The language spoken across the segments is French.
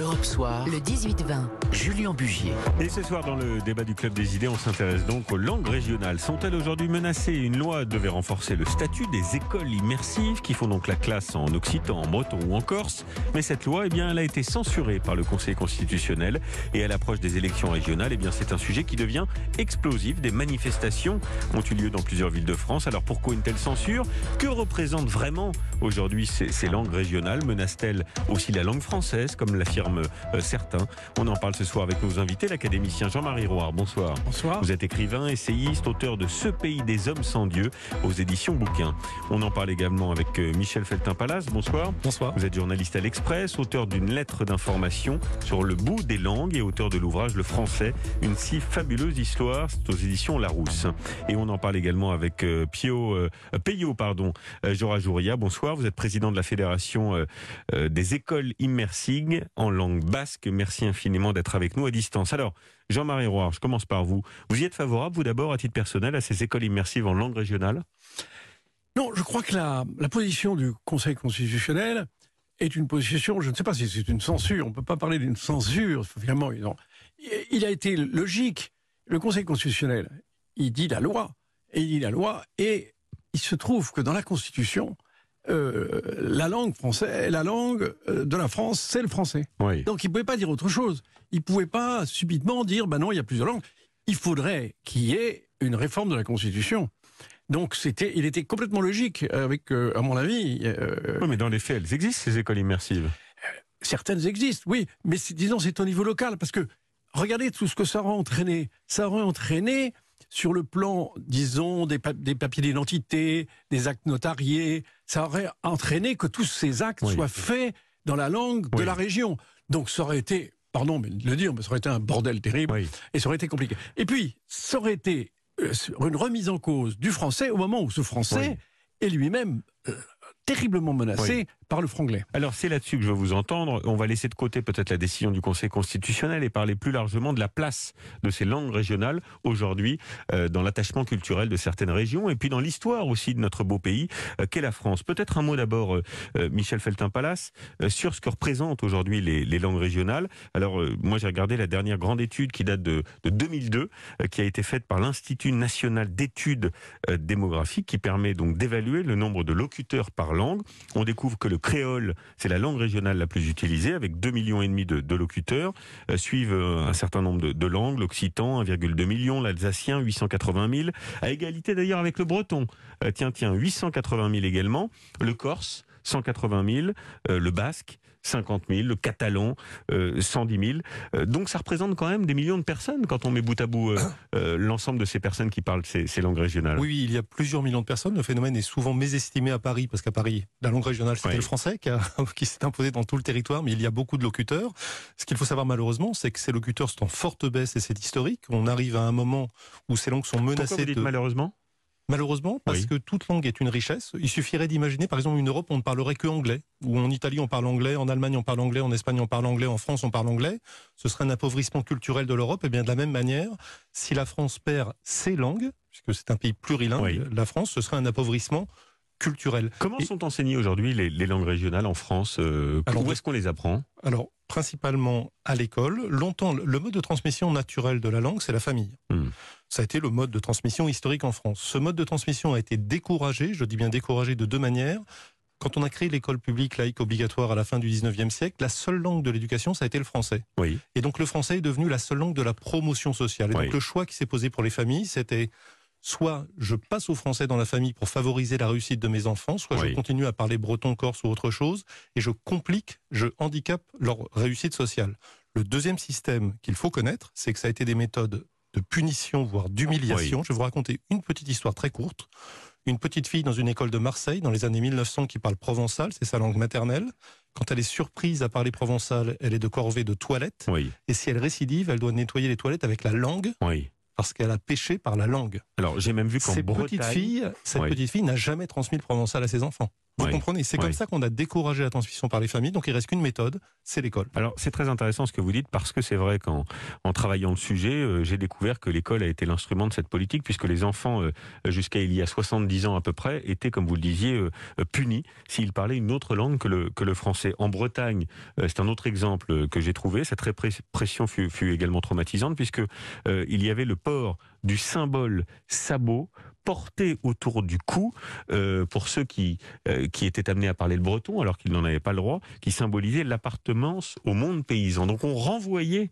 Europe Soir, Le 18-20. Julien Bugier. Et ce soir, dans le débat du Club des idées, on s'intéresse donc aux langues régionales. Sont-elles aujourd'hui menacées? Une loi devait renforcer le statut des écoles immersives qui font donc la classe en occitan, en breton ou en corse. Mais cette loi, eh bien, elle a été censurée par le Conseil constitutionnel. Et à l'approche des élections régionales, eh bien, c'est un sujet qui devient explosif. Des manifestations ont eu lieu dans plusieurs villes de France. Alors pourquoi une telle censure? Que représentent vraiment aujourd'hui ces, ces langues régionales? Menacent-elles aussi la langue française, comme l'affirment euh, certains On en parle ce soir avec nos invités, l'académicien Jean-Marie Roire. Bonsoir. Bonsoir. Vous êtes écrivain, essayiste, auteur de Ce pays des hommes sans Dieu aux éditions Bouquins. On en parle également avec euh, Michel Feltin-Palas. Bonsoir. Bonsoir. Vous êtes journaliste à l'Express, auteur d'une lettre d'information sur le bout des langues et auteur de l'ouvrage Le français, une si fabuleuse histoire. C'est aux éditions Larousse. Et on en parle également avec euh, Pio, euh, Peyo, pardon, Jora Jouria. Bonsoir. Vous êtes président de la Fédération euh, euh, des écoles immersives en langue basque. Merci infiniment d'être avec nous à distance. Alors, Jean-Marie Roire, je commence par vous. Vous y êtes favorable, vous d'abord, à titre personnel, à ces écoles immersives en langue régionale? Non, je crois que la, position du Conseil constitutionnel est une position, je ne sais pas si c'est une censure, on ne peut pas parler d'une censure, finalement. Il a été logique. Le Conseil constitutionnel, il dit la loi, et il dit la loi, et il se trouve que dans la Constitution, euh, la langue française, la langue euh, de la France, c'est le français. Oui. Donc il ne pouvait pas dire autre chose. Il ne pouvait pas subitement dire, ben non, il y a plusieurs langues. Il faudrait qu'il y ait une réforme de la Constitution. Donc c'était, il était complètement logique avec, euh, à mon avis, euh, Oui, mais dans les faits, elles existent, ces écoles immersives. certaines existent, oui, mais disons c'est au niveau local parce que regardez tout ce que ça aurait entraîné. Ça aurait entraîné sur le plan, disons, des, pa- des papiers d'identité, des actes notariés. Ça aurait entraîné que tous ces actes Oui. soient faits dans la langue de la région. Donc ça aurait été, pardon mais de le dire, mais ça aurait été un bordel terrible. Oui. Et ça aurait été compliqué. Et puis, ça aurait été euh, une remise en cause du français au moment où ce français est lui-même euh, terriblement menacé. Par le franglais. Alors c'est là-dessus que je veux vous entendre. On va laisser de côté peut-être la décision du Conseil constitutionnel et parler plus largement de la place de ces langues régionales aujourd'hui euh, dans l'attachement culturel de certaines régions et puis dans l'histoire aussi de notre beau pays euh, qu'est la France. Peut-être un mot d'abord, euh, Michel Feltin-Palas, sur ce que représentent aujourd'hui les, langues régionales. Alors moi j'ai regardé la dernière grande étude qui date de, de 2002, euh, qui a été faite par l'Institut national d'études démographiques, qui permet donc d'évaluer le nombre de locuteurs par langue. On découvre que le créole, c'est la langue régionale la plus utilisée, avec 2,5 millions et de, locuteurs. Euh, suivent euh, un certain nombre de, de langues, l'occitan, 1,2 million, l'alsacien, 880 000, à égalité d'ailleurs avec le breton. Euh, tiens, tiens, 880 000 également. Le corse, 180 000. Euh, le basque, 50 000. Le catalan, euh, 110 000. Euh, donc ça représente quand même des millions de personnes quand on met bout à bout euh, euh, l'ensemble de ces personnes qui parlent ces, ces langues régionales. Oui, oui, il y a plusieurs millions de personnes. Le phénomène est souvent mésestimé à Paris, parce qu'à Paris, la langue régionale, c'était Oui. le français qui, a- qui s'est imposé dans tout le territoire, mais il y a beaucoup de locuteurs. Ce qu'il faut savoir malheureusement, c'est que ces locuteurs sont en forte baisse et c'est historique. On arrive à un moment où ces langues sont Pourquoi menacées vous dites de... malheureusement? Malheureusement, parce Oui. que toute langue est une richesse. Il suffirait d'imaginer, par exemple, une Europe où on ne parlerait que anglais, où en Italie on parle anglais, en Allemagne on parle anglais, en Espagne on parle anglais, en France on parle anglais. Ce serait un appauvrissement culturel de l'Europe. Et bien de la même manière, si la France perd ses langues, puisque c'est un pays plurilingue, Oui. la France, ce serait un appauvrissement Comment Et- sont enseignées aujourd'hui les, les langues régionales en France euh, Alors, Où est-ce qu'on les apprend Alors, principalement à l'école. Longtemps, le mode de transmission naturel de la langue, c'est la famille. Hmm. Ça a été le mode de transmission historique en France. Ce mode de transmission a été découragé, je dis bien découragé de deux manières. Quand on a créé l'école publique laïque obligatoire à la fin du 19e siècle, la seule langue de l'éducation, ça a été le français. Oui. Et donc le français est devenu la seule langue de la promotion sociale. Et Oui. donc le choix qui s'est posé pour les familles, c'était soit je passe au français dans la famille pour favoriser la réussite de mes enfants, soit Oui. je continue à parler breton, corse ou autre chose, et je complique, je handicape leur réussite sociale. Le deuxième système qu'il faut connaître, c'est que ça a été des méthodes de punition, voire d'humiliation. Je vais vous raconter une petite histoire très courte. Une petite fille dans une école de Marseille dans les années 1900 qui parle provençal, c'est sa langue maternelle. Quand elle est surprise à parler provençal, elle est de corvée de toilette. Oui, Et si elle récidive, elle doit nettoyer les toilettes avec la langue oui. Parce qu'elle a péché par la langue. Alors j'ai même vu qu'en Cette Bretagne... petite fille, cette Oui. petite fille n'a jamais transmis le provençal à ses enfants. Vous comprenez C'est comme ça qu'on a découragé la transmission par les familles. Donc il reste qu'une méthode, c'est l'école. Alors c'est très intéressant ce que vous dites parce que c'est vrai qu'en en travaillant le sujet, euh, j'ai découvert que l'école a été l'instrument de cette politique puisque les enfants euh, jusqu'à il y a 70 ans à peu près étaient, comme vous le disiez, euh, punis s'ils parlaient une autre langue que le, que le français. En Bretagne, c'est un autre exemple que j'ai trouvé. Cette répression fut, fut également traumatisante puisque il y avait le port du symbole sabot porté autour du cou euh, pour ceux qui, euh, qui étaient amenés à parler le breton alors qu'ils n'en avaient pas le droit, qui symbolisait l'appartenance au monde paysan. Donc on renvoyait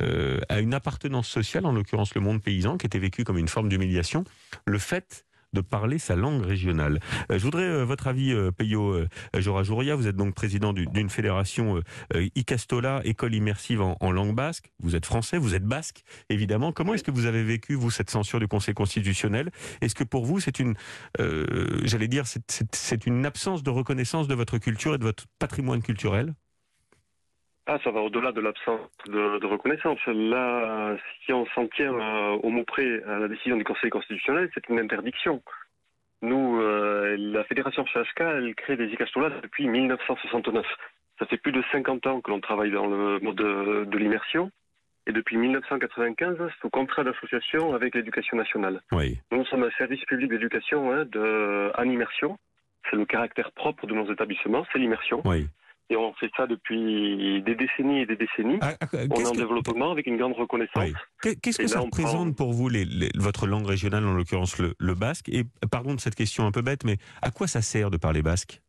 euh, à une appartenance sociale, en l'occurrence le monde paysan, qui était vécu comme une forme d'humiliation, le fait de parler sa langue régionale. Euh, je voudrais euh, votre avis, euh, Peyo Jorajouria. Vous êtes donc président d'une fédération ICASTOLA, école immersive en, langue basque. Vous êtes français, vous êtes basque, évidemment. Comment est-ce que vous avez vécu, vous, cette censure du Conseil constitutionnel? Est-ce que pour vous, c'est une, j'allais dire, c'est une absence de reconnaissance de votre culture et de votre patrimoine culturel? Ah, ça va au-delà de l'absence de, reconnaissance. Là, si on s'en tient euh, au mot près à la décision du Conseil constitutionnel, c'est une interdiction. Nous, euh, la Fédération CHK, elle crée des ICASTOLA depuis 1969. Ça fait plus de 50 ans que l'on travaille dans le mode de, l'immersion. Et depuis 1995, sous contrat d'association avec l'éducation nationale. Oui. Nous sommes un service public d'éducation hein, de, en immersion. C'est le caractère propre de nos établissements, c'est l'immersion. Oui. Et on fait ça depuis des décennies et des décennies. Ah, ah, on est en développement avec une grande reconnaissance. Qu'est-ce que ça représente pour vous, les, votre langue régionale, en l'occurrence le, le, basque Et pardon de cette question un peu bête, mais à quoi ça sert de parler basque?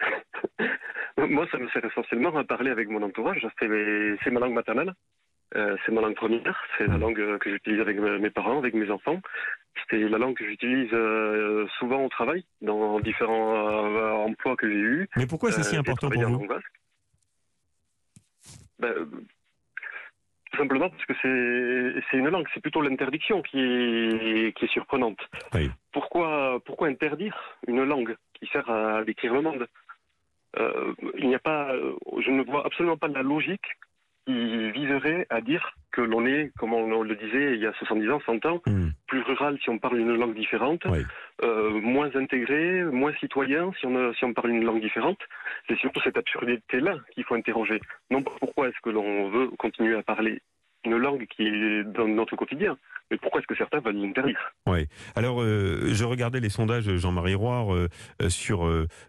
Moi, ça me sert essentiellement à parler avec mon entourage. C'est ma langue maternelle. Euh, c'est ma langue première, c'est la langue que j'utilise avec mes parents, avec mes enfants. C'est la langue que j'utilise euh, souvent au travail, dans différents euh, emplois que j'ai eus. Mais pourquoi c'est si important pour vous ben, Tout simplement parce que c'est une langue, c'est plutôt l'interdiction qui est, qui est surprenante. Pourquoi, pourquoi interdire une langue qui sert à décrire le monde? Il n'y a pas, je ne vois absolument pas de la logique il viserait à dire que l'on est, comme on le disait il y a 70 ans, 100 ans, hmm. plus rural si on parle une langue différente, euh, moins intégré, moins citoyen si on, si on parle une langue différente. C'est surtout cette absurdité-là qu'il faut interroger. Non pas pourquoi est-ce que l'on veut continuer à parler une langue qui est dans notre quotidien, mais pourquoi est-ce que certains veulent l'interdire? Oui. Alors, euh, je regardais les sondages Jean-Marie Roire euh, sur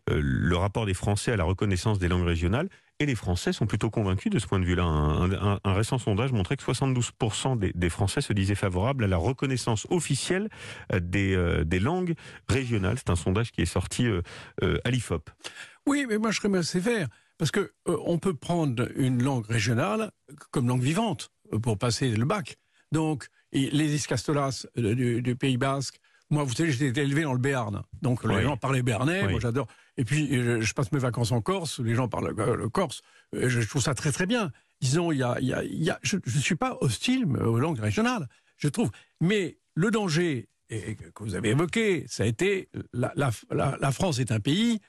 le rapport des Français à la reconnaissance des langues régionales. Et les Français sont plutôt convaincus de ce point de vue-là. Un, récent sondage montrait que 72% des, Français se disaient favorables à la reconnaissance officielle euh, des, euh, des langues régionales. C'est un sondage qui est sorti euh, à l'IFOP. Oui, mais moi je serais assez sévère. Parce que on peut prendre une langue régionale comme langue vivante pour passer le bac. Donc, les Iscastolas du Pays Basque, moi, vous savez, j'étais élevé dans le Béarn. Donc, les gens parlaient béarnais. Moi, j'adore. Et puis, je, passe mes vacances en Corse. Les gens parlent le corse. Je, trouve ça très, très bien. Disons, il y a, il y a, je ne suis pas hostile aux langues régionales, je trouve. Mais le danger et, que vous avez évoqué, ça a été la, la, la, France est un pays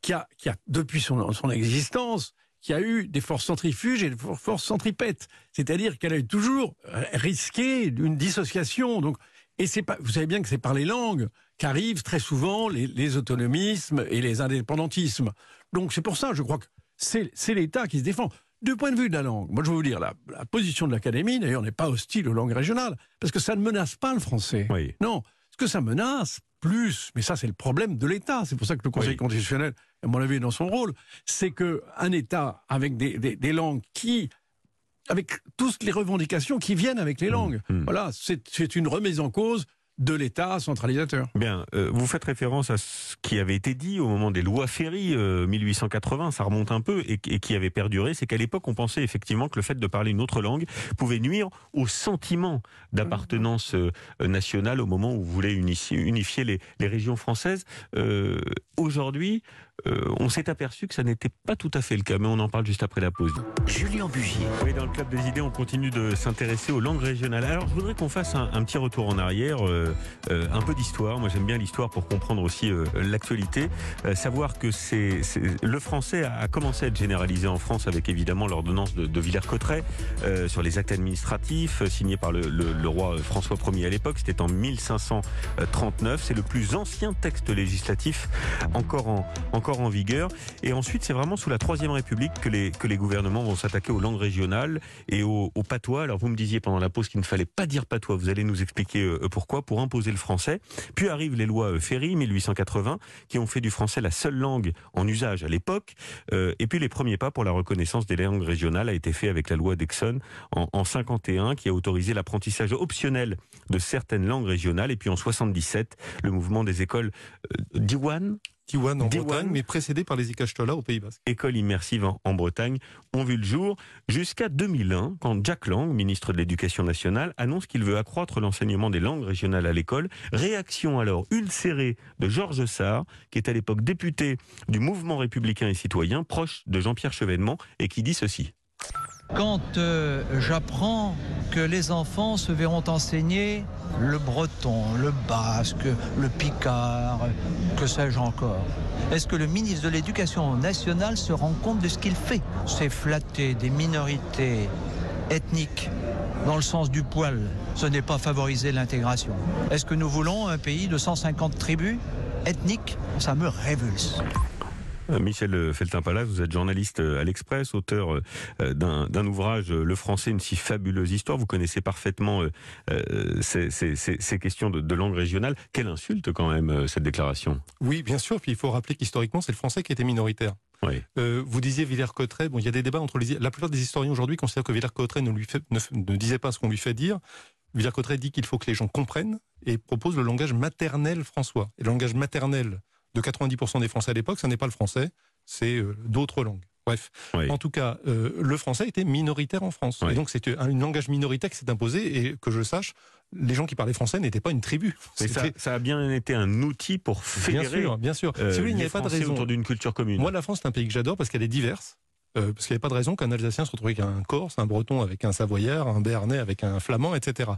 qui a, qui a depuis son, son existence, qui a eu des forces centrifuges et des forces centripètes. C'est-à-dire qu'elle a toujours risqué une dissociation. Donc, et c'est pas, vous savez bien que c'est par les langues qu'arrivent très souvent les, autonomismes et les indépendantismes. Donc c'est pour ça, je crois que c'est l'État qui se défend. Du point de vue de la langue, moi je veux vous dire, la, position de l'Académie, d'ailleurs, n'est pas hostile aux langues régionales, parce que ça ne menace pas le français. Non, ce que ça menace, plus, mais ça c'est le problème de l'État, c'est pour ça que le Conseil constitutionnel, à mon avis, est dans son rôle, c'est qu'un État avec des langues qui avec toutes les revendications qui viennent avec les mmh, langues. Mmh. Voilà, c'est une remise en cause de l'État centralisateur. Bien, euh, vous faites référence à ce qui avait été dit au moment des lois Ferry 1880, euh, ça remonte un peu, et, qui avait perduré, c'est qu'à l'époque on pensait effectivement que le fait de parler une autre langue pouvait nuire au sentiment d'appartenance euh, nationale au moment où vous voulez unifier, les, les, régions françaises. Aujourd'hui, euh, on s'est aperçu que ça n'était pas tout à fait le cas, mais on en parle juste après la pause. Julien Bugier. Oui, dans le Club des idées, on continue de s'intéresser aux langues régionales. Alors, je voudrais qu'on fasse un, petit retour en arrière, euh, euh, un peu d'histoire. Moi, j'aime bien l'histoire pour comprendre aussi l'actualité. savoir que c'est le français a commencé à être généralisé en France avec évidemment l'ordonnance de, de Villers-Cotterêts sur les actes administratifs signés par le, le roi François Ier à l'époque. C'était en 1539. C'est le plus ancien texte législatif encore en, encore en vigueur. Et ensuite, c'est vraiment sous la Troisième République que les, gouvernements vont s'attaquer aux langues régionales et au, patois. Alors, vous me disiez pendant la pause qu'il ne fallait pas dire patois. Vous allez nous expliquer euh, pourquoi, pour imposer le français. Puis arrivent les lois euh, Ferry, 1880, qui ont fait du français la seule langue en usage à l'époque. Euh, et puis, les premiers pas pour la reconnaissance des langues régionales a été fait avec la loi Dexon en, en 51, qui a autorisé l'apprentissage optionnel de certaines langues régionales. Et puis, en 77, le mouvement des écoles d'Iwan, Tiwan en Bretagne, mais précédé par les Ikashtola au Pays Basque. École immersive en, Bretagne ont vu le jour jusqu'à 2001, quand Jack Lang, ministre de l'Éducation nationale, annonce qu'il veut accroître l'enseignement des langues régionales à l'école. Réaction alors ulcérée de Georges Sarr, qui est à l'époque député du mouvement républicain et citoyen, proche de Jean-Pierre Chevènement, et qui dit ceci. Quand euh, j'apprends que les enfants se verront enseigner le breton, le basque, le picard, que sais-je encore, est-ce que le ministre de l'Éducation nationale se rend compte de ce qu'il fait? C'est flatter des minorités ethniques dans le sens du poil. Ce n'est pas favoriser l'intégration. Est-ce que nous voulons un pays de 150 tribus ethniques? Ça me révulse. Euh, Michel Feltin-Palas, vous êtes journaliste euh, à l'Express, auteur euh, d'un ouvrage Le français, une si fabuleuse histoire. Vous connaissez parfaitement ces, questions de, langue régionale. Quelle insulte quand même cette déclaration? Oui, bien sûr. Puis il faut rappeler qu'historiquement, c'est le français qui était minoritaire. Oui. vous disiez Villers-Cotterêts. Bon, il y a des débats entre les. La plupart des historiens aujourd'hui considèrent que Villers-Cotterêts ne, lui ne, disait pas ce qu'on lui fait dire. Villers-Cotterêts dit qu'il faut que les gens comprennent et propose le langage maternel françois. Et le langage maternel de 90% des Français à l'époque, ce n'est pas le français, c'est euh, d'autres langues. Bref, en tout cas, euh, le français était minoritaire en France. Et donc, c'est un, langage minoritaire qui s'est imposé. Et que je sache, les gens qui parlaient français n'étaient pas une tribu. Ça, ça, a bien été un outil pour fédérer. Bien sûr, bien sûr. Euh, il n'y a pas de raison autour d'une culture commune. Moi, la France, c'est un pays que j'adore parce qu'elle est diverse. Euh, parce qu'il n'y avait pas de raison qu'un Alsacien se retrouve avec un Corse, un Breton avec un Savoyard, un Béarnais avec un Flamand, etc.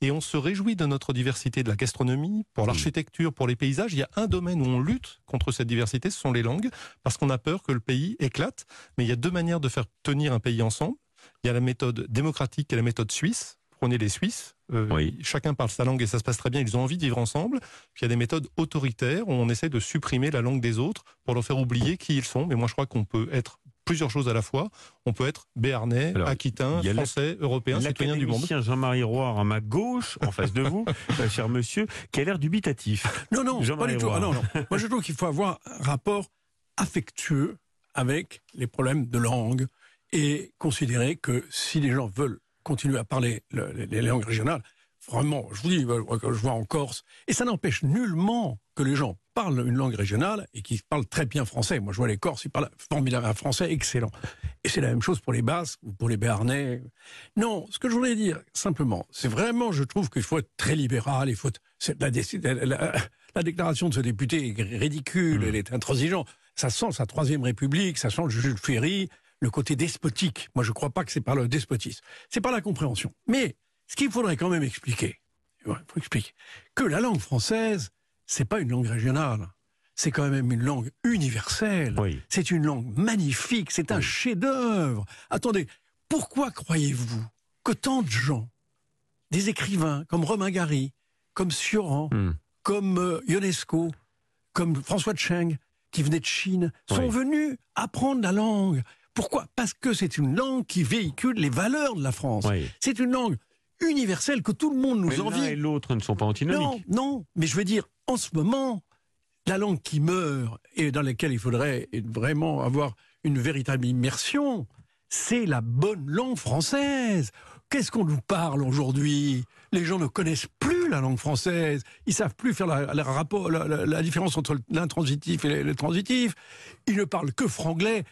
Et on se réjouit de notre diversité de la gastronomie, pour l'architecture, pour les paysages. Il y a un domaine où on lutte contre cette diversité, ce sont les langues, parce qu'on a peur que le pays éclate. Mais il y a deux manières de faire tenir un pays ensemble. Il y a la méthode démocratique et la méthode suisse. Prenez les Suisses, euh, chacun parle sa langue et ça se passe très bien, ils ont envie de vivre ensemble. Puis il y a des méthodes autoritaires où on essaie de supprimer la langue des autres pour leur faire oublier qui ils sont. Mais moi je crois qu'on peut être plusieurs choses à la fois. On peut être béarnais, aquitain, français, européen, citoyen du monde. Jean-Marie Roy à ma gauche, en face de vous, cher monsieur, qui a l'air dubitatif. Non, non, pas du tout. Ah, non, non. Moi, je trouve qu'il faut avoir un rapport affectueux avec les problèmes de langue et considérer que si les gens veulent continuer à parler les langues régionales, Vraiment, je vous dis, je vois en Corse, et ça n'empêche nullement que les gens parlent une langue régionale et qu'ils parlent très bien français. Moi, je vois les Corses, ils parlent formidable un français excellent. Et c'est la même chose pour les Basques ou pour les Béarnais. Non, ce que je voulais dire, simplement, c'est vraiment, je trouve qu'il faut être très libéral, il faut la, la, la, déclaration de ce député est ridicule, mmh. elle est intransigeante. Ça sent sa troisième république, ça sent Jules Ferry, le côté despotique. Moi, je ne crois pas que c'est par le despotisme. C'est par la compréhension. Mais ce qu'il faudrait quand même expliquer, il faut expliquer que la langue française, c'est pas une langue régionale. C'est quand même une langue universelle. C'est une langue magnifique. C'est un chef-d'œuvre. Attendez, pourquoi croyez-vous que tant de gens, des écrivains comme Romain Gary, comme Sioran, hmm. comme euh, Ionesco, comme François Cheng, qui venait de Chine, sont venus apprendre la langue? Pourquoi? Parce que c'est une langue qui véhicule les valeurs de la France. C'est une langue universelle que tout le monde nous envie. L'un et l'autre ne sont pas antinomiques. Non, non, mais je veux dire, en ce moment, la langue qui meurt et dans laquelle il faudrait vraiment avoir une véritable immersion, c'est la bonne langue française. Qu'est-ce qu'on nous parle aujourd'hui? Les gens ne connaissent plus la langue française. Ils savent plus faire la, rapport, la, différence entre l'intransitif et le transitif. Ils ne parlent que franglais.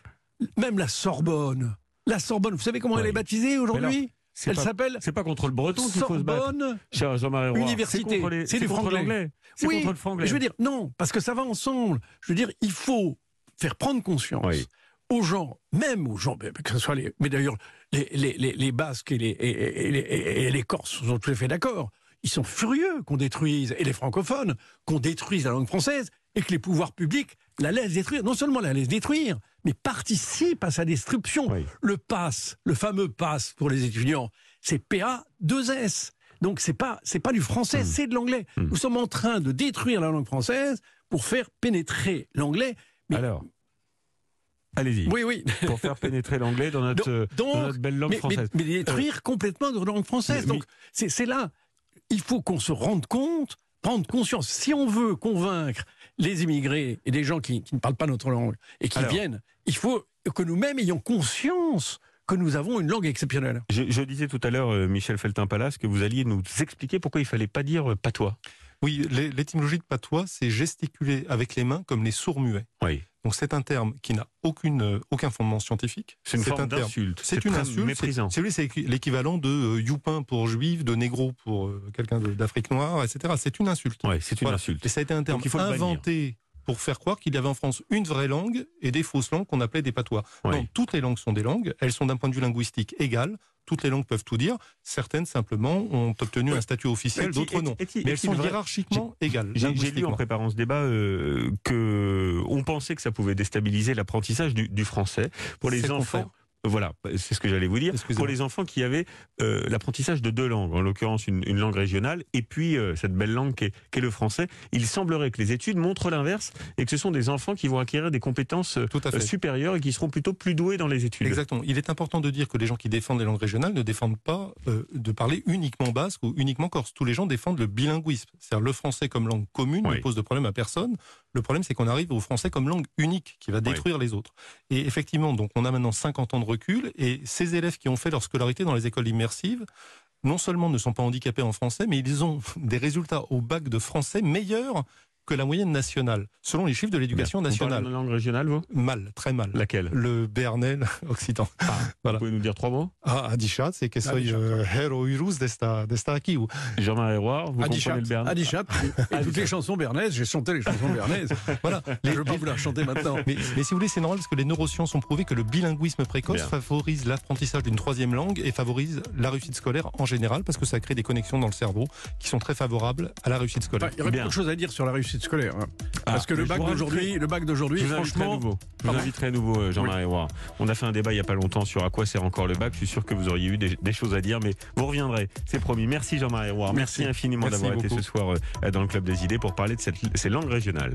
Même la Sorbonne. La Sorbonne, vous savez comment elle est baptisée aujourd'hui? Elle s'appelle. C'est pas contre le breton qu'il faut se battre. Cher Jean-Marie Université. C'est du franglais. C'est contre le franglais. Je veux dire, non, parce que ça va ensemble. Je veux dire, il faut faire prendre conscience aux gens, même aux gens, que ce soit les, mais d'ailleurs les, les, les, Basques et les, et, les Corses sont tout à fait d'accord. Ils sont furieux qu'on détruise, et les francophones, qu'on détruise la langue française et que les pouvoirs publics la laissent détruire. Non seulement la laissent détruire, mais participent à sa destruction. Le pass, le fameux pass pour les étudiants, c'est PA2S. Donc c'est pas c'est pas du français, hmm. c'est de l'anglais. Hmm. Nous sommes en train de détruire la langue française pour faire pénétrer l'anglais. Alors, Allez-y. Oui, oui. Pour faire pénétrer l'anglais dans, notre, belle langue française. Mais, détruire euh, complètement notre langue française. Donc, c'est là. Il faut qu'on se rende compte, prendre conscience. Si on veut convaincre les immigrés et des gens qui, ne parlent pas notre langue et qui viennent, il faut que nous-mêmes ayons conscience que nous avons une langue exceptionnelle. Je, disais tout à l'heure, euh, Michel Feltin-Palas, que vous alliez nous expliquer pourquoi il fallait pas dire euh, patois. Oui, l'étymologie de patois, c'est gesticuler avec les mains comme les sourds-muets. Oui. Donc c'est un terme qui n'a aucune, euh, aucun fondement scientifique. C'est une forme d'insulte. C'est une insulte. C'est l'équivalent de euh, youpin pour juif, de négro pour euh, quelqu'un d'Afrique noire, etc. C'est une insulte. Oui, c'est une insulte. Et ça a été un terme inventé pour faire croire qu'il y avait en France une vraie langue et des fausses langues qu'on appelait des patois. Non, toutes les langues sont des langues, elles sont d'un point de vue linguistique égales, toutes les langues peuvent tout dire, certaines simplement ont obtenu un statut officiel, d'autres non. Mais elles sont hiérarchiquement égales. J'ai lu en préparant ce débat euh, que on pensait que ça pouvait déstabiliser l'apprentissage du, du, français pour les enfants. Voilà, c'est ce que j'allais vous dire. Pour les enfants qui avaient euh, l'apprentissage de deux langues, en l'occurrence une, langue régionale, et puis euh, cette belle langue qu'est est le français, il semblerait que les études montrent l'inverse et que ce sont des enfants qui vont acquérir des compétences euh, supérieures et qui seront plutôt plus doués dans les études. Exactement. Il est important de dire que les gens qui défendent les langues régionales ne défendent pas de parler uniquement basque ou uniquement corse. Tous les gens défendent le bilinguisme. C'est-à-dire le français comme langue commune ne pose de problème à personne. Le problème, c'est qu'on arrive au français comme langue unique qui va détruire les autres. Et effectivement, donc on a maintenant 50 ans de recul et ces élèves qui ont fait leur scolarité dans les écoles immersives non seulement ne sont pas handicapés en français, mais ils ont des résultats au bac de français meilleurs que la moyenne nationale, selon les chiffres de l'éducation nationale. Vous langue régionale, vous? Mal, très mal. Laquelle? Le béarnais occitan. Ah, voilà. Vous pouvez nous dire trois mots? Ah, Adichat, c'est que soy héroïrus d'esta aquí. Jean-Marie Roy, vous comprenez le béarnais? Adichat, et toutes les chansons béarnaises, j'ai chanté les chansons béarnaises. voilà, je ne veux pas vous la chanter maintenant. Mais, mais, si vous voulez, c'est normal parce que les neurosciences ont prouvé que le bilinguisme précoce favorise l'apprentissage d'une troisième langue et favorise la réussite scolaire en général parce que ça crée des connexions dans le cerveau qui sont très favorables à la réussite scolaire. il y aurait beaucoup de choses à dire sur la réussite scolaire. Hein. Ah, Parce que le bac d'aujourd'hui, le bac d'aujourd'hui, franchement, je vous inviterai à nouveau, euh, Jean-Marie. On a fait un débat il y a pas longtemps sur à quoi sert encore le bac. Je suis sûr que vous auriez eu des, choses à dire, mais vous reviendrez, c'est promis. Merci Jean-Marie Roy. Merci. infiniment d'avoir été ce soir euh, dans le club des idées pour parler de cette, ces langues régionales.